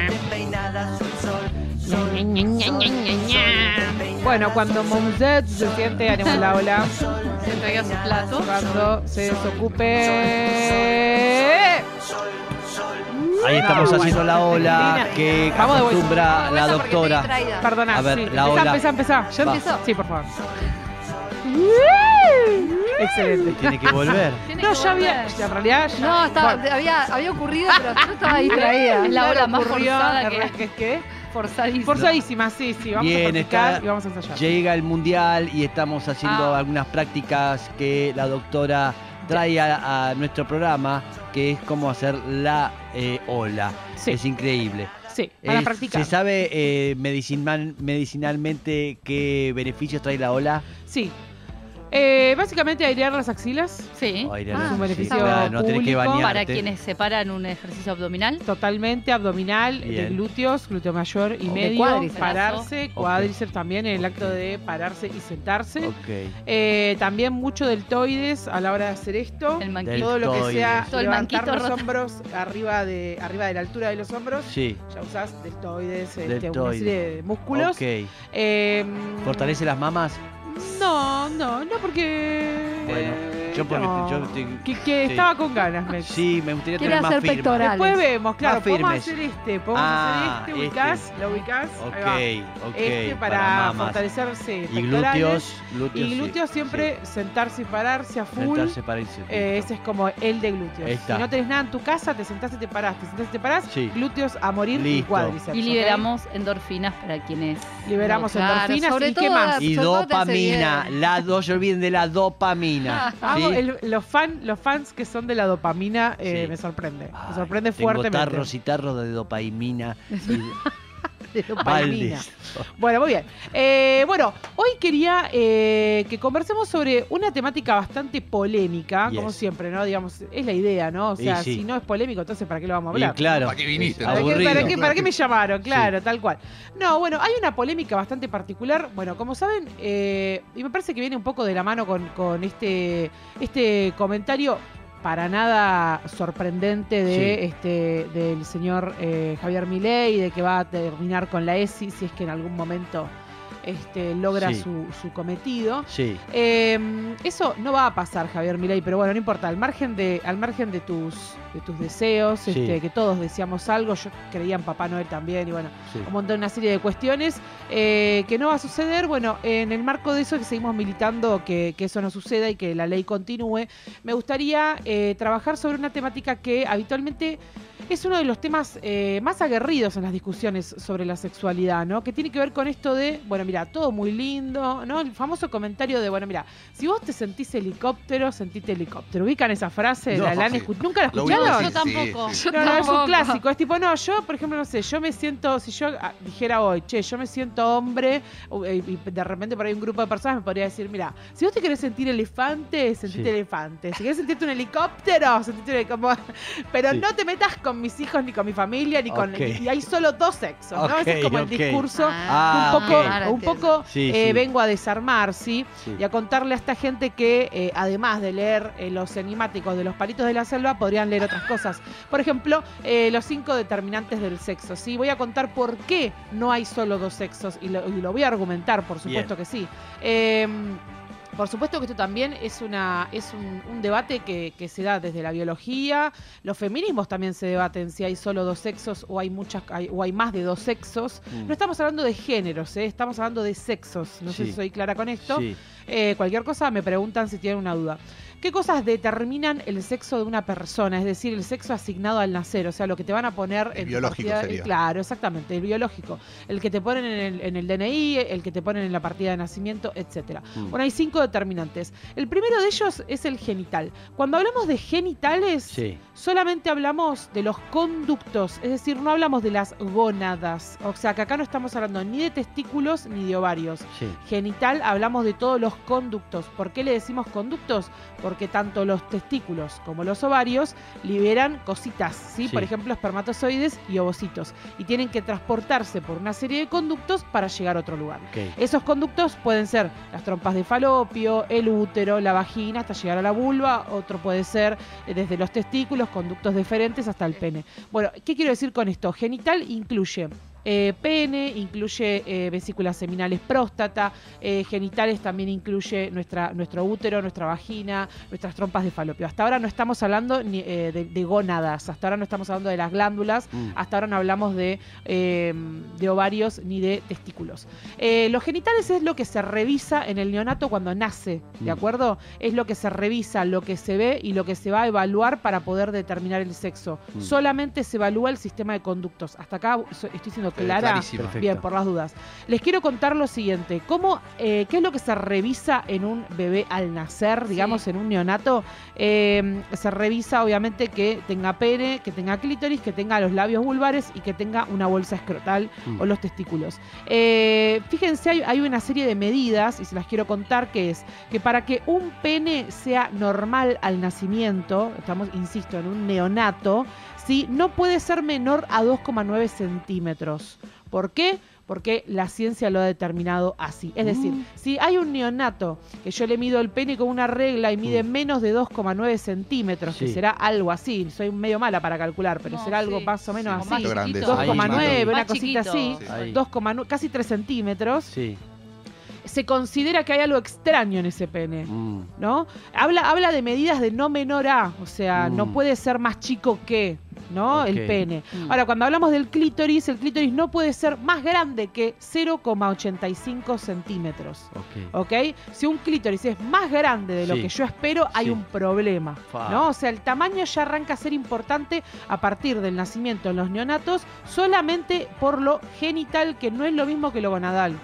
Despeinada, sol, sol, sol. Ña, ña, ña, ña, ña. Bueno, cuando Momzet se siente, haremos la ola. Se traiga su plato. Cuando se desocupe. Ahí estamos haciendo la ola que Vamos de vuelta. acostumbra la doctora. Perdona, A ver, sí. la empezá, ola. empezá, empezá. ¿Yo Va. empiezo? Sí, por favor. Excelente. Tiene que volver. Tiene No, que ya había. volver. en realidad ya. No, estaba, Bueno, había, había ocurrido, pero yo estaba distraída. Es la ola más ocurrió, forzada que ¿Qué es qué? forzadísima. Forzadísima, sí, sí. Vamos Bien, a practicar está- y vamos a ensayar. Llega el mundial y estamos haciendo Ah. algunas prácticas que la doctora trae a, a nuestro programa, que es cómo hacer la eh, ola. Sí. Es increíble. Sí, para Es- practicar. ¿Se sabe eh, medicinal- medicinalmente qué beneficios trae la ola? Sí. Eh, básicamente airear las axilas. Sí. Ay, Ah, es un beneficio no que público bañarte. Para quienes separan un ejercicio abdominal. Totalmente abdominal, de glúteos, glúteo mayor y medio, cuádriceps. pararse, cuádriceps también en el acto de pararse y sentarse. Ok. Eh, también mucho deltoides a la hora de hacer esto. El manquito. Todo lo que sea. Todo el levantar manquito los hombros arriba de, arriba de la altura de los hombros. Sí. Ya usás deltoides, este, una Deltoides. serie de músculos. Ok. Eh, ¿Fortalece las mamas? No, no, no porque. Yo porque no. yo te- que, que sí. estaba con ganas, me Sí, me gustaría Quiere tener más hacer firma. pectoral. Después vemos, claro, Más podemos firmes. hacer este, podemos Ah, hacer este, ubicás, lo ubicás, ahí va. Ok, ok. este para, mamas. fortalecerse Y pectorales. glúteos, glúteos. Y sí, glúteos siempre sentarse y pararse a sí. full. Sentarse para irse. Eh, ese es como el de glúteos. Ahí está. Si no tenés nada en tu casa, te sentás y te parás, te sentás y te parás, Sí. glúteos a morir y Listo. cuádriceps. Y ¿ok? liberamos endorfinas para quienes. Liberamos No, claro, endorfinas sobre y qué todo más. Y sobre todo te hace dopamina. bien. La, no se olviden de la dopamina. Amo el- los, fan, los fans que son de la dopamina eh, Sí. me sorprende. Ay, me sorprende tengo fuertemente. tarros y tarros de dopamina. Y. Bueno, muy bien. Eh, bueno, hoy quería eh, que conversemos sobre una temática bastante polémica, como siempre, ¿no? Digamos, es la idea, ¿no? O sea, sí. si no es polémico, entonces ¿para qué lo vamos a Y hablar? claro. ¿Para qué viniste? ¿Para qué, aburrido. para qué- para qué me llamaron? Claro, tal cual. No, bueno, hay una polémica bastante particular. Bueno, como saben, eh, y me parece que viene un poco de la mano con, con este, este comentario para nada sorprendente de Sí. este del señor eh, Javier Milei de que va a terminar con la ESI si es que en algún momento este, logra Sí. su, su cometido. Sí, Eh, eso no va a pasar, Javier Milei, pero bueno, no importa. Al margen de, al margen de tus, de tus deseos, Sí. este, que todos deseamos algo, yo creía en Papá Noel también, y bueno, sí. un montón, una serie de cuestiones eh, que no va a suceder. Bueno, en el marco de eso que seguimos militando que, que eso no suceda y que la ley continúe, me gustaría eh, trabajar sobre una temática que habitualmente es uno de los temas eh, más aguerridos en las discusiones sobre la sexualidad, ¿no? Que tiene que ver con esto de, bueno, mira, todo muy lindo, ¿no? El famoso comentario de, bueno, mira, si vos te sentís helicóptero, sentite helicóptero. ¿Ubican esa frase? No, ¿La, la han escu- ¿Nunca la escucharon? Ubico, Yo tampoco. sí, sí. Yo No, no, es un clásico. Es tipo, no, yo, por ejemplo, no sé, yo me siento, si yo ah, dijera hoy, che, yo me siento hombre, eh, y de repente por ahí un grupo de personas me podría decir, mira, si vos te querés sentir elefante, sentite Sí. elefante. Si querés sentirte un helicóptero, sentite un helicóptero. Pero Sí. no te metas con mis hijos ni con mi familia, ni con. Y hay solo dos sexos, ¿no? Ese es como el discurso. Ah, un poco. Ahora un poco Sí, eh, sí. vengo a desarmar, ¿sí? Sí. y a contarle a esta gente que, eh, además de leer eh, los enigmáticos de los palitos de la selva, podrían leer otras cosas. Por ejemplo, eh, los cinco determinantes del sexo. ¿sí? Voy a contar por qué no hay solo dos sexos y lo, y lo voy a argumentar, por supuesto que sí. Eh, por supuesto que esto también es, una, es un, un debate que, que se da desde la biología. Los feminismos también se debaten si hay solo dos sexos o hay muchas hay- o hay más de dos sexos. Mm. No estamos hablando de géneros, ¿eh? estamos hablando de sexos. No sé si soy clara con esto. Sí. Eh, cualquier cosa me preguntan si tienen una duda. ¿Qué cosas determinan el sexo de una persona? Es decir, el sexo asignado al nacer, o sea, lo que te van a poner El en biológico partida- sería. Claro, exactamente, el biológico. El que te ponen en el, en el DNI, el que te ponen en la partida de nacimiento, etcétera. Mm. Bueno, hay cinco determinantes. El primero de ellos es el genital. Cuando hablamos de genitales, Sí. solamente hablamos de los conductos, es decir, no hablamos de las gónadas. O sea, que acá no estamos hablando ni de testículos ni de ovarios Sí. genital hablamos de todos los conductos. ¿Por qué le decimos conductos? porque tanto los testículos como los ovarios liberan cositas, ¿sí? Sí. Por ejemplo, espermatozoides y ovocitos. Y tienen que transportarse por una serie de conductos para llegar a otro lugar. Esos conductos pueden ser las trompas de falopio, el útero, la vagina, hasta llegar a la vulva. Otro puede ser eh, desde los testículos, conductos deferentes hasta el pene. Bueno, ¿qué quiero decir con esto? Genital incluye eh, pene, incluye eh, vesículas seminales próstata, eh, genitales también incluye nuestra, nuestro útero, nuestra vagina, nuestras trompas de falopio. Hasta ahora no estamos hablando ni, eh, de, de gónadas, hasta ahora no estamos hablando de las glándulas, Mm. hasta ahora no hablamos de, de ovarios ni de testículos. Los genitales es lo que se revisa en el neonato cuando nace, ¿de Mm. acuerdo? Es lo que se revisa, lo que se ve y lo que se va a evaluar para poder determinar el sexo. Mm. Solamente se evalúa el sistema de conductos. Hasta acá estoy siendo Eh, clara. Bien, por las dudas. Les quiero contar lo siguiente. ¿Cómo, eh, ¿Qué es lo que se revisa en un bebé al nacer, digamos, en un neonato? Eh, se revisa, obviamente, que tenga pene, que tenga clítoris, que tenga los labios vulvares y que tenga una bolsa escrotal Mm. o los testículos. Eh, fíjense, hay, hay una serie de medidas, y se las quiero contar, que es que para que un pene sea normal al nacimiento, estamos, insisto, en un neonato, ¿sí? no puede ser menor a 2,9 centímetros. ¿Por qué? Porque la ciencia lo ha determinado así. Es decir, Mm. si hay un neonato que yo le mido el pene con una regla y mide Mm. menos de 2,9 centímetros, que será algo así, soy medio mala para calcular, pero No, será algo más o menos así. más grande, chiquito. sí. 2,9, Más una cosita chiquito. así. Sí. Ahí. 2,9, casi 3 centímetros, Sí. Se considera que hay algo extraño en ese pene, Mm. ¿no? Habla, habla de medidas de no menor a, o sea, no Mm. puede ser más chico que, ¿no? El pene. Mm. Ahora, cuando hablamos del clítoris, el clítoris no puede ser más grande que 0,85 centímetros. Ok. ¿Ok? Si un clítoris es más grande de lo Sí. que yo espero, hay Sí. un problema. ¿No? O sea, el tamaño ya arranca a ser importante a partir del nacimiento en los neonatos, solamente por lo genital, que no es lo mismo que lo gonadal.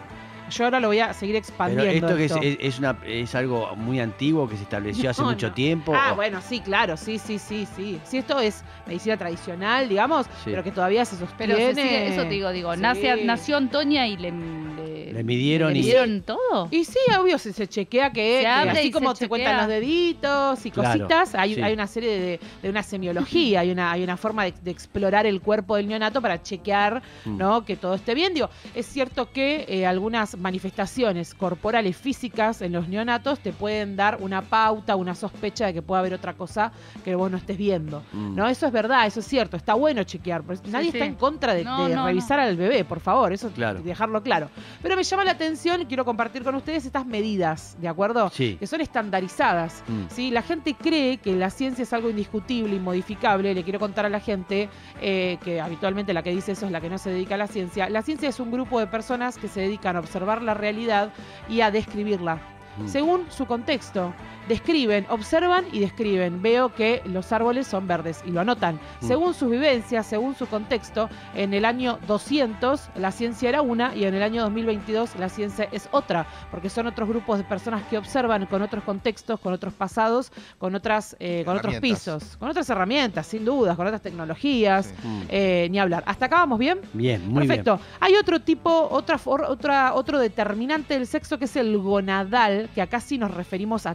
Yo ahora lo voy a seguir Pero expandiendo. esto, que es, esto. es, es una, es algo muy antiguo que se estableció hace No, mucho no. tiempo. Ah, o- bueno, sí, claro, sí, sí, sí, sí. Sí, esto es medicina tradicional, digamos, Sí. pero que todavía se sostiene. Pero se sigue- eso te digo, digo, Sí. nace, nació Antonia y le, le, Le midieron le y- midieron todo. Y sí, obvio, se, se chequea que, Se que abre así y como se se cuentan los deditos y Claro, cositas, hay, sí. hay una serie de, de una semiología, hay una, hay una forma de, de explorar el cuerpo del neonato para chequear Mm. ¿no? que todo esté bien. Digo, es cierto que eh, algunas manifestaciones corporales físicas en los neonatos te pueden dar una pauta, una sospecha de que pueda haber otra cosa que vos no estés viendo. Mm. ¿No? Eso es verdad, eso es cierto, está bueno chequear. pero nadie sí. está en contra de, No, de no, revisar al bebé, por favor, eso Claro. dejarlo claro. Pero me llama la atención y quiero compartir con ustedes estas medidas, ¿de acuerdo? Sí. Que son estandarizadas. Mm. ¿sí? La gente cree que la ciencia es algo indiscutible, inmodificable. Le quiero contar a la gente eh, que habitualmente la que dice eso es la que no se dedica a la ciencia. La ciencia es un grupo de personas que se dedican a observar la realidad y a describirla Mm. según su contexto. Describen, observan y describen. Veo que los árboles son verdes y lo anotan. Mm. Según sus vivencias, según su contexto, en el año 200 la ciencia era una y en el año 2022 la ciencia es otra, porque son otros grupos de personas que observan con otros contextos, con otros pasados, con otras, eh, con otros pisos, con otras herramientas, sin dudas, con otras tecnologías, Sí. Mm. eh, ni hablar. ¿Hasta acá vamos bien? Bien, muy Perfecto. Hay otro tipo, otra, otra, otro determinante del sexo que es el gonadal, que acá sí nos referimos a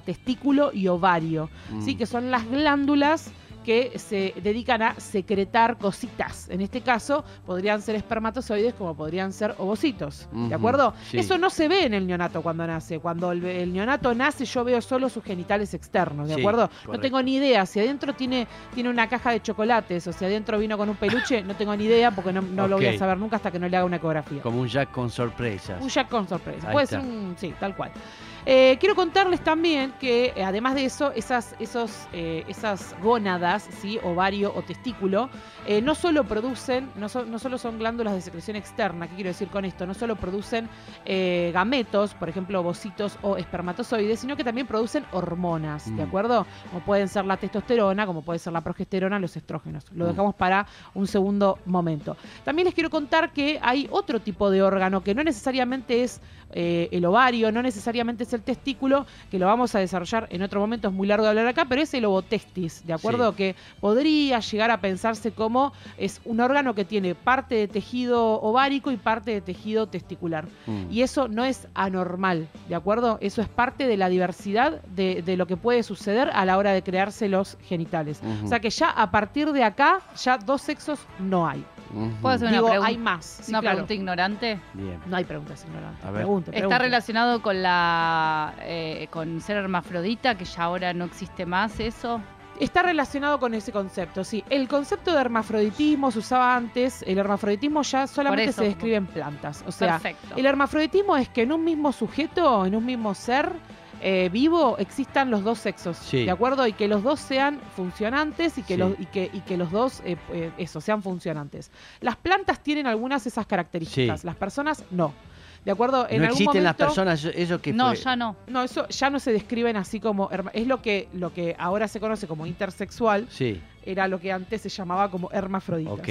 y ovario, bien. ¿sí? Mm. que son las glándulas que se dedican a secretar cositas. En este caso, podrían ser espermatozoides como podrían ser ovocitos. ¿De acuerdo? sí. Eso no se ve en el neonato cuando nace. Cuando el, el neonato nace, yo veo solo sus genitales externos. ¿De Sí, acuerdo? No tengo ni idea. Si adentro tiene, tiene una caja de chocolates o si adentro vino con un peluche, no tengo ni idea porque no, no lo voy a saber nunca hasta que no le haga una ecografía. Como un Jack con sorpresas. Un Jack con sorpresa. Puede ser un. Sí, tal cual. Eh, quiero contarles también que, eh, además de eso, esas, esos, eh, esas gónadas, ¿sí? ovario o testículo, eh, no solo producen, no, so- no solo son glándulas de secreción externa, ¿qué quiero decir con esto? No solo producen gametos, por ejemplo, ovocitos o espermatozoides, sino que también producen hormonas, ¿de Mm. acuerdo? Como pueden ser la testosterona, como puede ser la progesterona, los estrógenos. Lo Mm. dejamos para un segundo momento. También les quiero contar que hay otro tipo de órgano que no necesariamente es el ovario, no necesariamente es es el testículo, que lo vamos a desarrollar en otro momento, es muy largo de hablar acá, pero es el ovotestis, ¿de acuerdo? Sí. Que podría llegar a pensarse como es un órgano que tiene parte de tejido ovárico y parte de tejido testicular. Mm. Y eso no es anormal, ¿de acuerdo? Eso es parte de la diversidad de, de lo que puede suceder a la hora de crearse los genitales. O sea que ya a partir de acá, ya dos sexos no hay. ¿Puedo hacer una Digo, pregunta? hay más. Sí, una claro. pregunta ignorante. Bien. No hay preguntas ignorantes. A ver. Pregunte, Está relacionado con la eh, con ser hermafrodita, que ya ahora no existe más eso. Está relacionado con ese concepto, sí. El concepto de hermafroditismo se usaba antes. El hermafroditismo ya solamente eso. se describe en plantas. O sea, Perfecto. el hermafroditismo es que en un mismo sujeto, en un mismo ser eh, vivo, existan los dos sexos. Sí. ¿De acuerdo? Y que los dos sean funcionantes y que, Sí. los, y que, y que los dos, eh, eh, eso, sean funcionantes. Las plantas tienen algunas de esas características. Sí. Las personas no. ¿De acuerdo? En no algún existen las momento- personas, eso- que no, fue. ya no. No, eso ya no se describen así como. herma- Es lo que, lo que ahora se conoce como intersexual, Sí, era lo que antes se llamaba como hermafroditas. ok,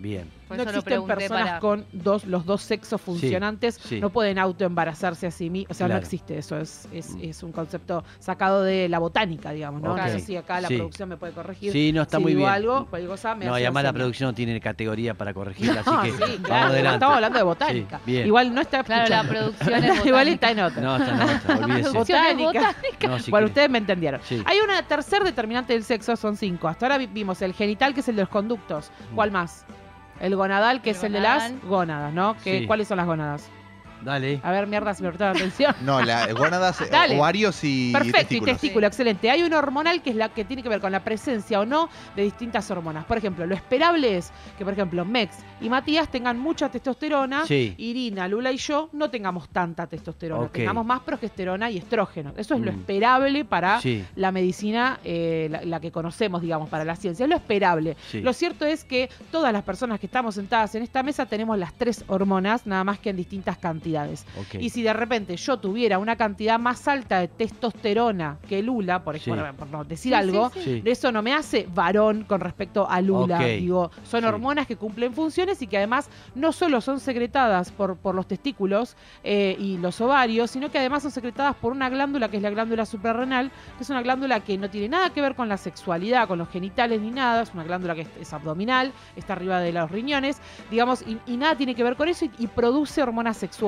bien. Por no existen personas para- con dos, los dos sexos funcionantes, sí. no pueden autoembarazarse a sí mismos, o sea, Claro. no existe eso, es, es, Mm. es un concepto sacado de la botánica, digamos, ¿no? Ok. No sé si acá la Sí. producción me puede corregir. Sí, no está si muy digo bien. algo, cualquier cosa me no, y además la producción no tiene categoría para corregirla, No, así que sí, vamos claro, adelante. estamos hablando de botánica. Sí, bien. Igual no está Claro, la producción es Igual está en otra. No, está en otra, olvídese. Producción es Botánica. No, si bueno, quiere. ustedes me entendieron. Sí. Hay una tercer determinante del sexo, son cinco. Hasta ahora vi- vimos el genital, que es el de los conductos. ¿Cuál más? El gonadal, que El es el de las gónadas, ¿no? Que, Sí. ¿Cuáles son las gónadas? Dale. A ver, mierda, si me prestaron atención. No, la gónadas, eh, Dale. ovarios y Perfecto, y testículo, excelente. Hay una hormonal que es la que tiene que ver con la presencia o no de distintas hormonas. Por ejemplo, lo esperable es que, por ejemplo, Mex y Matías tengan mucha testosterona, Sí. Irina, Lula y yo no tengamos tanta testosterona, Ok. tengamos más progesterona y estrógeno. Eso es lo Mm. esperable para Sí, la medicina, eh, la, la que conocemos, digamos, para la ciencia. Es lo esperable. sí. Lo cierto es que todas las personas que estamos sentadas en esta mesa tenemos las tres hormonas, nada más que en distintas cantidades. Y si de repente yo tuviera una cantidad más alta de testosterona que Lula, por ejemplo, Sí. por no decir Sí, algo, sí, eso no me hace varón con respecto a Lula. Digo, son Sí. hormonas que cumplen funciones y que además no solo son secretadas por, por los testículos eh, y los ovarios, sino que además son secretadas por una glándula que es la glándula suprarrenal, que es una glándula que no tiene nada que ver con la sexualidad, con los genitales ni nada, es una glándula que es, es abdominal, está arriba de los riñones, digamos, y, y nada tiene que ver con eso y, y produce hormonas sexuales,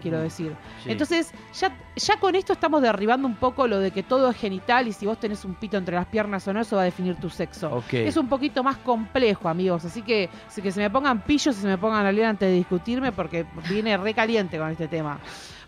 quiero Mm. decir. Sí. Entonces, ya, ya con esto estamos derribando un poco lo de que todo es genital y si vos tenés un pito entre las piernas o no, eso va a definir tu sexo. Es un poquito más complejo, amigos. Así que, así que se me pongan pillos y se me pongan a leer antes de discutirme porque viene re caliente con este tema.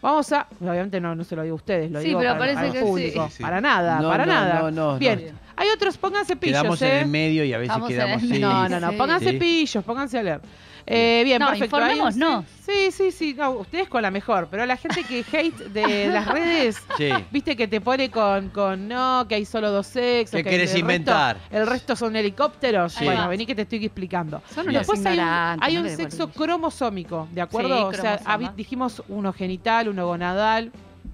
Vamos a. Obviamente no, no se lo digo a ustedes, lo Sí, digo pero para, parece que sí. público. Sí, sí. Para nada, No, para no, nada. no, no, Bien. no. Hay otros, pónganse pillos, Quedamos ¿eh? en el medio y a veces Estamos quedamos. el sí. No, no, no, Sí. pónganse Sí. pillos, pónganse a leer. Eh, bien, No, perfecto. Hay un- informémonos. Sí, sí, sí, no, ustedes con la mejor, pero la gente que hate de las redes, Sí. viste que te pone con, con no, que hay solo dos sexos. ¿Qué que querés el resto- inventar? el resto son helicópteros. Sí. Bueno, vení que te estoy explicando. Son unos Después hay un, hay no sexo cromosómico, ¿de acuerdo? Sí, o sea, dijimos uno genital, uno gonadal,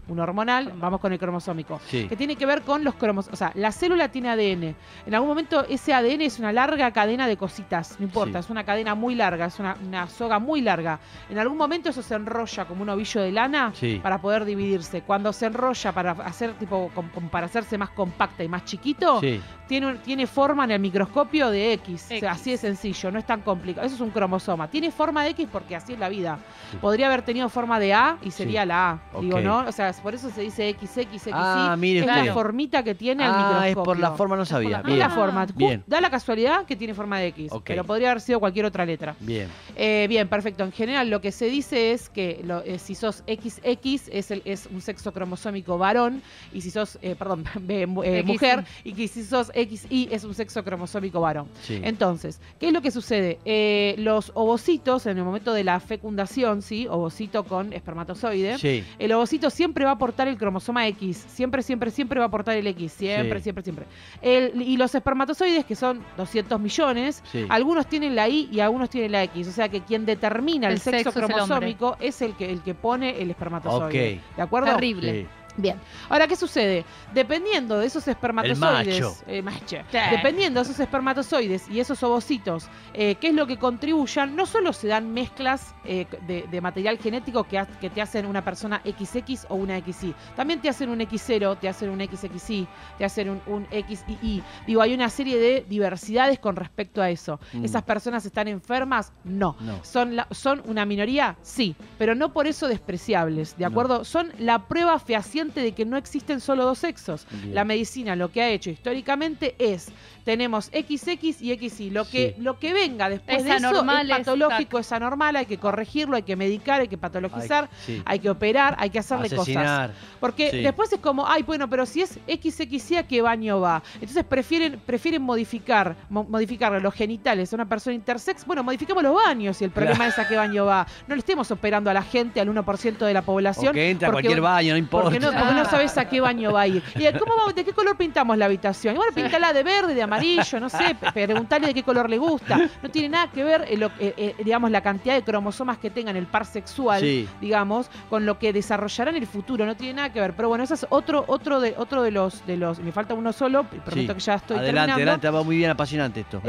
uno hormonal, vamos con el cromosómico. Sí. Que tiene que ver con los cromos. O sea, la célula tiene ADN. En algún momento ese ADN es una larga cadena de cositas. No importa, Sí. es una cadena muy larga, es una, una soga muy larga. En algún momento eso se enrolla como un ovillo de lana Sí. para poder dividirse. Cuando se enrolla para hacer tipo com- com- para hacerse más compacta y más chiquito, Sí. tiene, un- tiene forma en el microscopio de X. O sea, X. así de sencillo, no es tan complicado. Eso es un cromosoma. Tiene forma de X porque así es la vida. Sí. Podría haber tenido forma de A y sería Sí. la A. Digo. ¿no? O sea, por eso se dice XXXY. Ah, mire es la formita que tiene el Ah, microscopio. es por la forma, no sabía. la- forma. Bien. Da la casualidad que tiene forma de X. Pero podría haber sido cualquier otra letra. Bien. Eh, bien, perfecto. En general, lo que se dice es que lo- eh, si sos XX es, el- es un sexo cromosómico varón, y si sos, eh, perdón, mujer, y que si sos XY es un sexo cromosómico varón. Sí. Entonces, ¿qué es lo que sucede? Eh, los ovocitos, en el momento de la fecundación, ¿sí? Ovocito con espermatozoide. Sí. El ovocito siempre va a aportar el cromosoma X. Siempre, siempre, siempre va a aportar el X. Siempre, Sí. siempre, siempre. El- y los espermatozoides, que son 200 millones, Sí. algunos tienen la Y y algunos tienen la X. O sea que quien determina el, El sexo, sexo es el cromosómico es el, que, el que pone el espermatozoide. Ok. ¿De acuerdo? Terrible. Sí. Bien, ahora, ¿qué sucede? Dependiendo de esos espermatozoides, macho. eh, macho. Sí. dependiendo de esos espermatozoides y esos ovocitos, eh, ¿qué es lo que contribuyan? No solo se dan mezclas eh, de, de material genético que, ha- que te hacen una persona XX o una XY, también te hacen un X0, te hacen un XXY, te hacen un, un XY. Digo, hay una serie de diversidades con respecto a eso. Mm. ¿Esas personas están enfermas? No. No. ¿Son, la- ¿Son una minoría? Sí, pero no por eso despreciables, ¿de No. acuerdo? Son la prueba fehaciente de que no existen solo dos sexos. Bien. La medicina lo que ha hecho históricamente es, tenemos XX y XY, lo que, Sí. lo que venga después Es de eso es patológico, es anormal, hay que corregirlo, hay que medicar, hay que patologizar, sí. hay que operar, hay que hacerle cosas. Porque Sí. después es como, ay, bueno, pero si es XXY, ¿a qué baño va? Entonces prefieren, prefieren modificar, mo- modificar los genitales a una persona intersex. Bueno, modifiquemos los baños si el problema es a qué baño va. No le estemos operando a la gente, al 1% de la población. O que entra a cualquier baño, no importa. porque no, porque no sabes a qué baño va a ir. ¿Y de, cómo va- de qué color pintamos la habitación? Y bueno, píntala de verde, de amarillo, no sé, preguntarle de qué color le gusta. No tiene nada que ver, eh, lo- eh, eh, digamos, la cantidad de cromosomas que tengan el par sexual, Sí. digamos, con lo que desarrollará en el futuro. No tiene nada que ver. Pero bueno, ese es otro, otro de, otro de los, de los. Me falta uno solo, prometo Sí. que ya estoy adelante, terminando. adelante, va muy bien apasionante esto.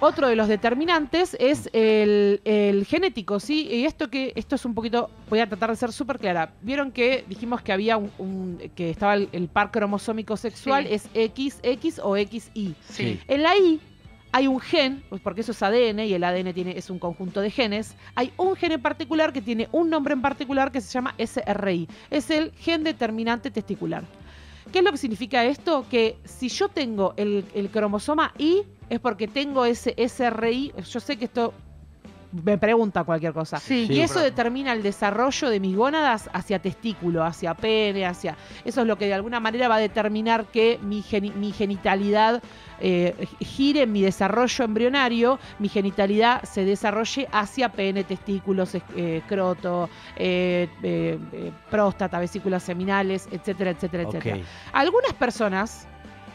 otro de los determinantes es el, el genético, ¿sí? Y esto que esto es un poquito, voy a tratar de ser súper clara. Vieron que dijimos que había un, un- que estaba el, el par cromosómico sexual, Sí. es XX o XY. Sí. En la Y hay un gen, pues porque eso es ADN y el ADN tiene, es un conjunto de genes. Hay un gen en particular que tiene un nombre en particular que se llama SRI. Es el gen determinante testicular. ¿Qué es lo que significa esto? Que si yo tengo el, el cromosoma Y es porque tengo ese SRI. Yo sé que esto me pregunta cualquier cosa. Sí. Y Sí. eso determina el desarrollo de mis gónadas hacia testículo, hacia pene, hacia... Eso es lo que de alguna manera va a determinar que mi, geni- mi genitalidad eh, gire en mi desarrollo embrionario, mi genitalidad se desarrolle hacia pene, testículos, es- escroto, eh, eh, eh, próstata, vesículas seminales, etcétera, etcétera, etcétera. Algunas personas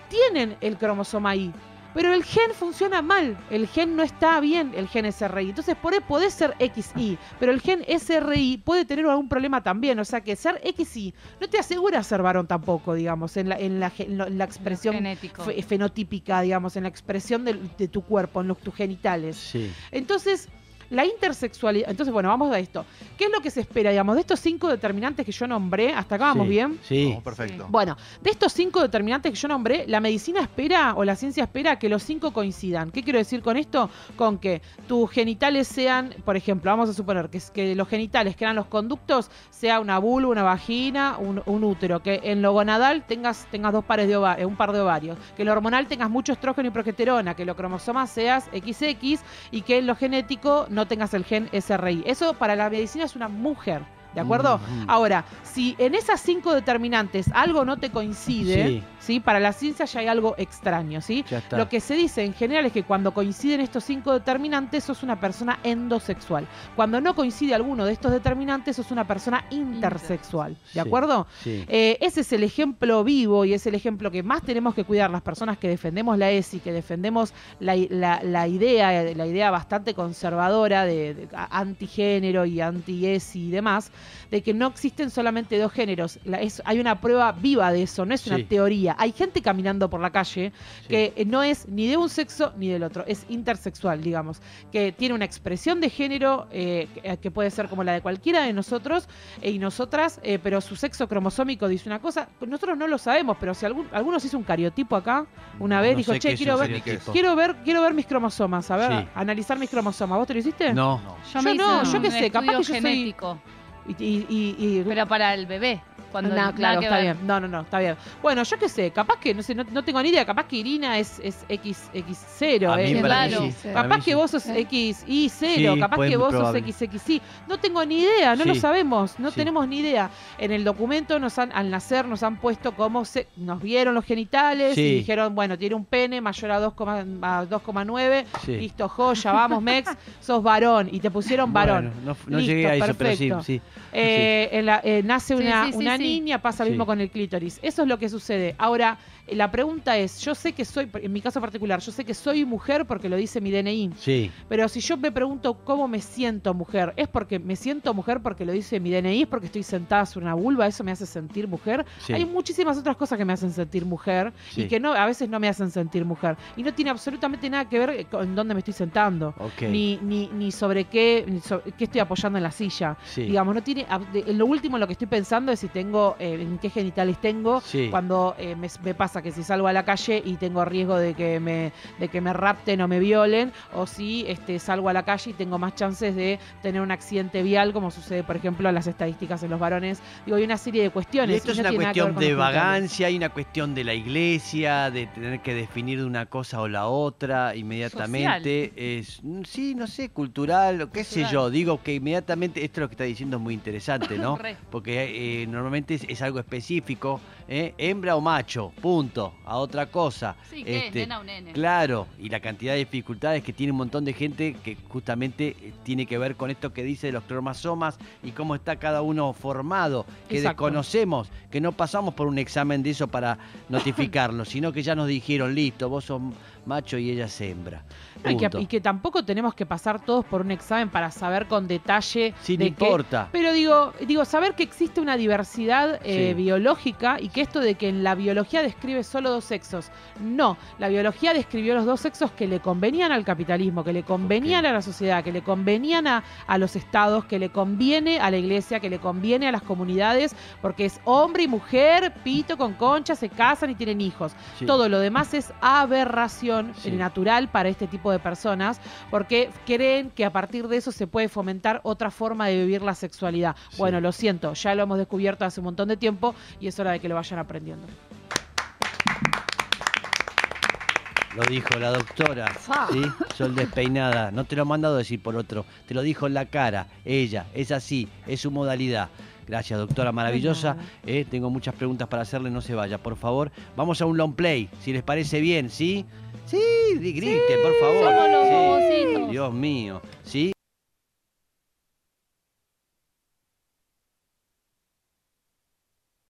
tienen el cromosoma Y, pero el gen funciona mal. El gen no está bien, el gen SRI. Entonces, por ahí podés ser XY, pero el gen SRI puede tener algún problema también. O sea, que ser XY no te asegura ser varón tampoco, digamos, en la, en la, en la expresión fe- fenotípica, digamos, en la expresión del- de, tu cuerpo, en los, tus genitales. Sí. Entonces, la intersexualidad. Entonces, bueno, vamos a esto. ¿Qué es lo que se espera, digamos, de estos cinco determinantes que yo nombré? Hasta acá vamos Sí. bien. Sí. Perfecto. Bueno, de estos cinco determinantes que yo nombré, la medicina espera o la ciencia espera que los cinco coincidan. ¿Qué quiero decir con esto? Con que tus genitales sean, por ejemplo, vamos a suponer que, es- que los genitales, que eran los conductos, sea una vulva, una vagina, un, un útero. Que en lo gonadal tengas, tengas dos pares de ova- eh, un par de ovarios. Que en lo hormonal tengas mucho estrógeno y progesterona. Que lo cromosoma seas XX y que en lo genético no tengas el gen SRI. Eso para la medicina es una mujer. ¿De acuerdo? Mm. Ahora, si en esas cinco determinantes algo no te coincide, Sí. ¿Sí? Para la ciencia ya hay algo extraño, ¿sí? Lo que se dice en general es que cuando coinciden estos cinco determinantes, sos una persona endosexual. Cuando no coincide alguno de estos determinantes, sos una persona intersexual. ¿De acuerdo? Sí. Eh, ese es el ejemplo vivo y es el ejemplo que más tenemos que cuidar las personas que defendemos la ESI, que defendemos la, la- la idea, la idea bastante conservadora de, de antigénero y anti-ESI y demás, de que no existen solamente dos géneros. La- es- hay una prueba viva de eso, no es una Sí. teoría. Hay gente caminando por la calle Sí. que eh, no es ni de un sexo ni del otro, es intersexual, digamos, que tiene una expresión de género eh, que- puede ser como la de cualquiera de nosotros eh, y nosotras, eh, pero su sexo cromosómico dice una cosa, nosotros no lo sabemos, pero si algún, algunos hizo un cariotipo acá, una vez No dijo, che, quiero ver, quiero ver, quiero ver mis cromosomas, a ver, Sí. analizar mis cromosomas. ¿Vos te lo hiciste? No. Yo me hice no, yo qué sé, capaz que yo soy- genético, Y, y- pero para el bebé. Cuando no, claro, está ver. bien. No, no, no, está bien. Bueno, yo qué sé, capaz que, no sé, no, no tengo ni idea, capaz que Irina es, es X, X0, A mí eh. sí. A Capaz mí que sí. vos sos Eh. XY0, Sí, capaz que vos probable. sos XXY. No tengo ni idea, no lo sabemos, no Sí. tenemos ni idea. En el documento nos han, al nacer nos han puesto cómo se, nos vieron los genitales Sí. y dijeron, bueno, tiene un pene mayor a 2,- a 2,9, Sí. listo, joya, vamos, Mex, sos varón y te pusieron varón. Bueno, no, no Listo, llegué a eso, perfecto. pero sí, sí. Eh, en la- eh, nace Sí, una, sí, sí, una sí. Niña, pasa lo mismo con el clítoris. Eso es lo que sucede. Ahora, la pregunta es, yo sé que soy, en mi caso particular, yo sé que soy mujer porque lo dice mi DNI, Sí, pero si yo me pregunto cómo me siento mujer, ¿es porque me siento mujer porque lo dice mi DNI? ¿Es porque estoy sentada sobre una vulva? ¿Eso me hace sentir mujer? sí. Hay muchísimas otras cosas que me hacen sentir mujer Sí. y que no, a veces no me hacen sentir mujer. Y no tiene absolutamente nada que ver con dónde me estoy sentando. Ni, ni, ni sobre qué, ni sobre qué estoy apoyando en la silla. Sí. Digamos, no tiene. en lo último, lo que estoy pensando es si tengo, eh, en qué genitales tengo. Cuando eh, me, me pasa que si salgo a la calle y tengo riesgo de que me, de que me rapten o me violen, o si este, salgo a la calle y tengo más chances de tener un accidente vial, como sucede, por ejemplo, en las estadísticas en los varones. Digo, hay una serie de cuestiones. Y esto es no una cuestión de vagancia, hay una cuestión de la iglesia, de tener que definir de una cosa o la otra inmediatamente. Es, sí, no sé, cultural, o qué sé yo. Digo que inmediatamente, esto lo que está diciendo es muy interesante, ¿no? Porque eh, normalmente es, es algo específico, ¿eh? hembra o macho, punto, a otra cosa. Sí, ¿qué Este, es? Nena o nene. Claro, y la cantidad de dificultades que tiene un montón de gente que justamente eh, tiene que ver con esto que dice de los cromosomas y cómo está cada uno formado, que Exacto. desconocemos, que no pasamos por un examen de eso para notificarlo, sino que ya nos dijeron, listo, vos sos macho y ella es hembra. No, y, que, Punto. y que tampoco tenemos que pasar todos por un examen para saber con detalle Sí, no de qué- importa. Pero digo, digo, saber que existe una diversidad eh, Sí. biológica y que esto de que en la biología describe solo dos sexos. No, la biología describió los dos sexos que le convenían al capitalismo, que le convenían a la sociedad, que le convenían a, a los estados, que le conviene a la iglesia, que le conviene a las comunidades, porque es hombre y mujer, pito con concha, se casan y tienen hijos. Sí. Todo lo demás es aberración Sí. natural para este tipo de personas porque creen que a partir de eso se puede fomentar otra forma de vivir la sexualidad. Sí. Bueno, lo siento, ya lo hemos descubierto hace un montón de tiempo y es hora de que lo vayan aprendiendo. Lo dijo la doctora, Ah. ¿sí? Sol despeinada. No te lo he mandado a decir por otro. Te lo dijo en la cara. Ella, es así, es su modalidad. Gracias, doctora maravillosa. Eh, tengo muchas preguntas para hacerle, no se vaya, por favor. Vamos a un long play, si les parece bien, ¿sí? Sí, griten, por favor. somos los Sí. Dios mío, ¿sí?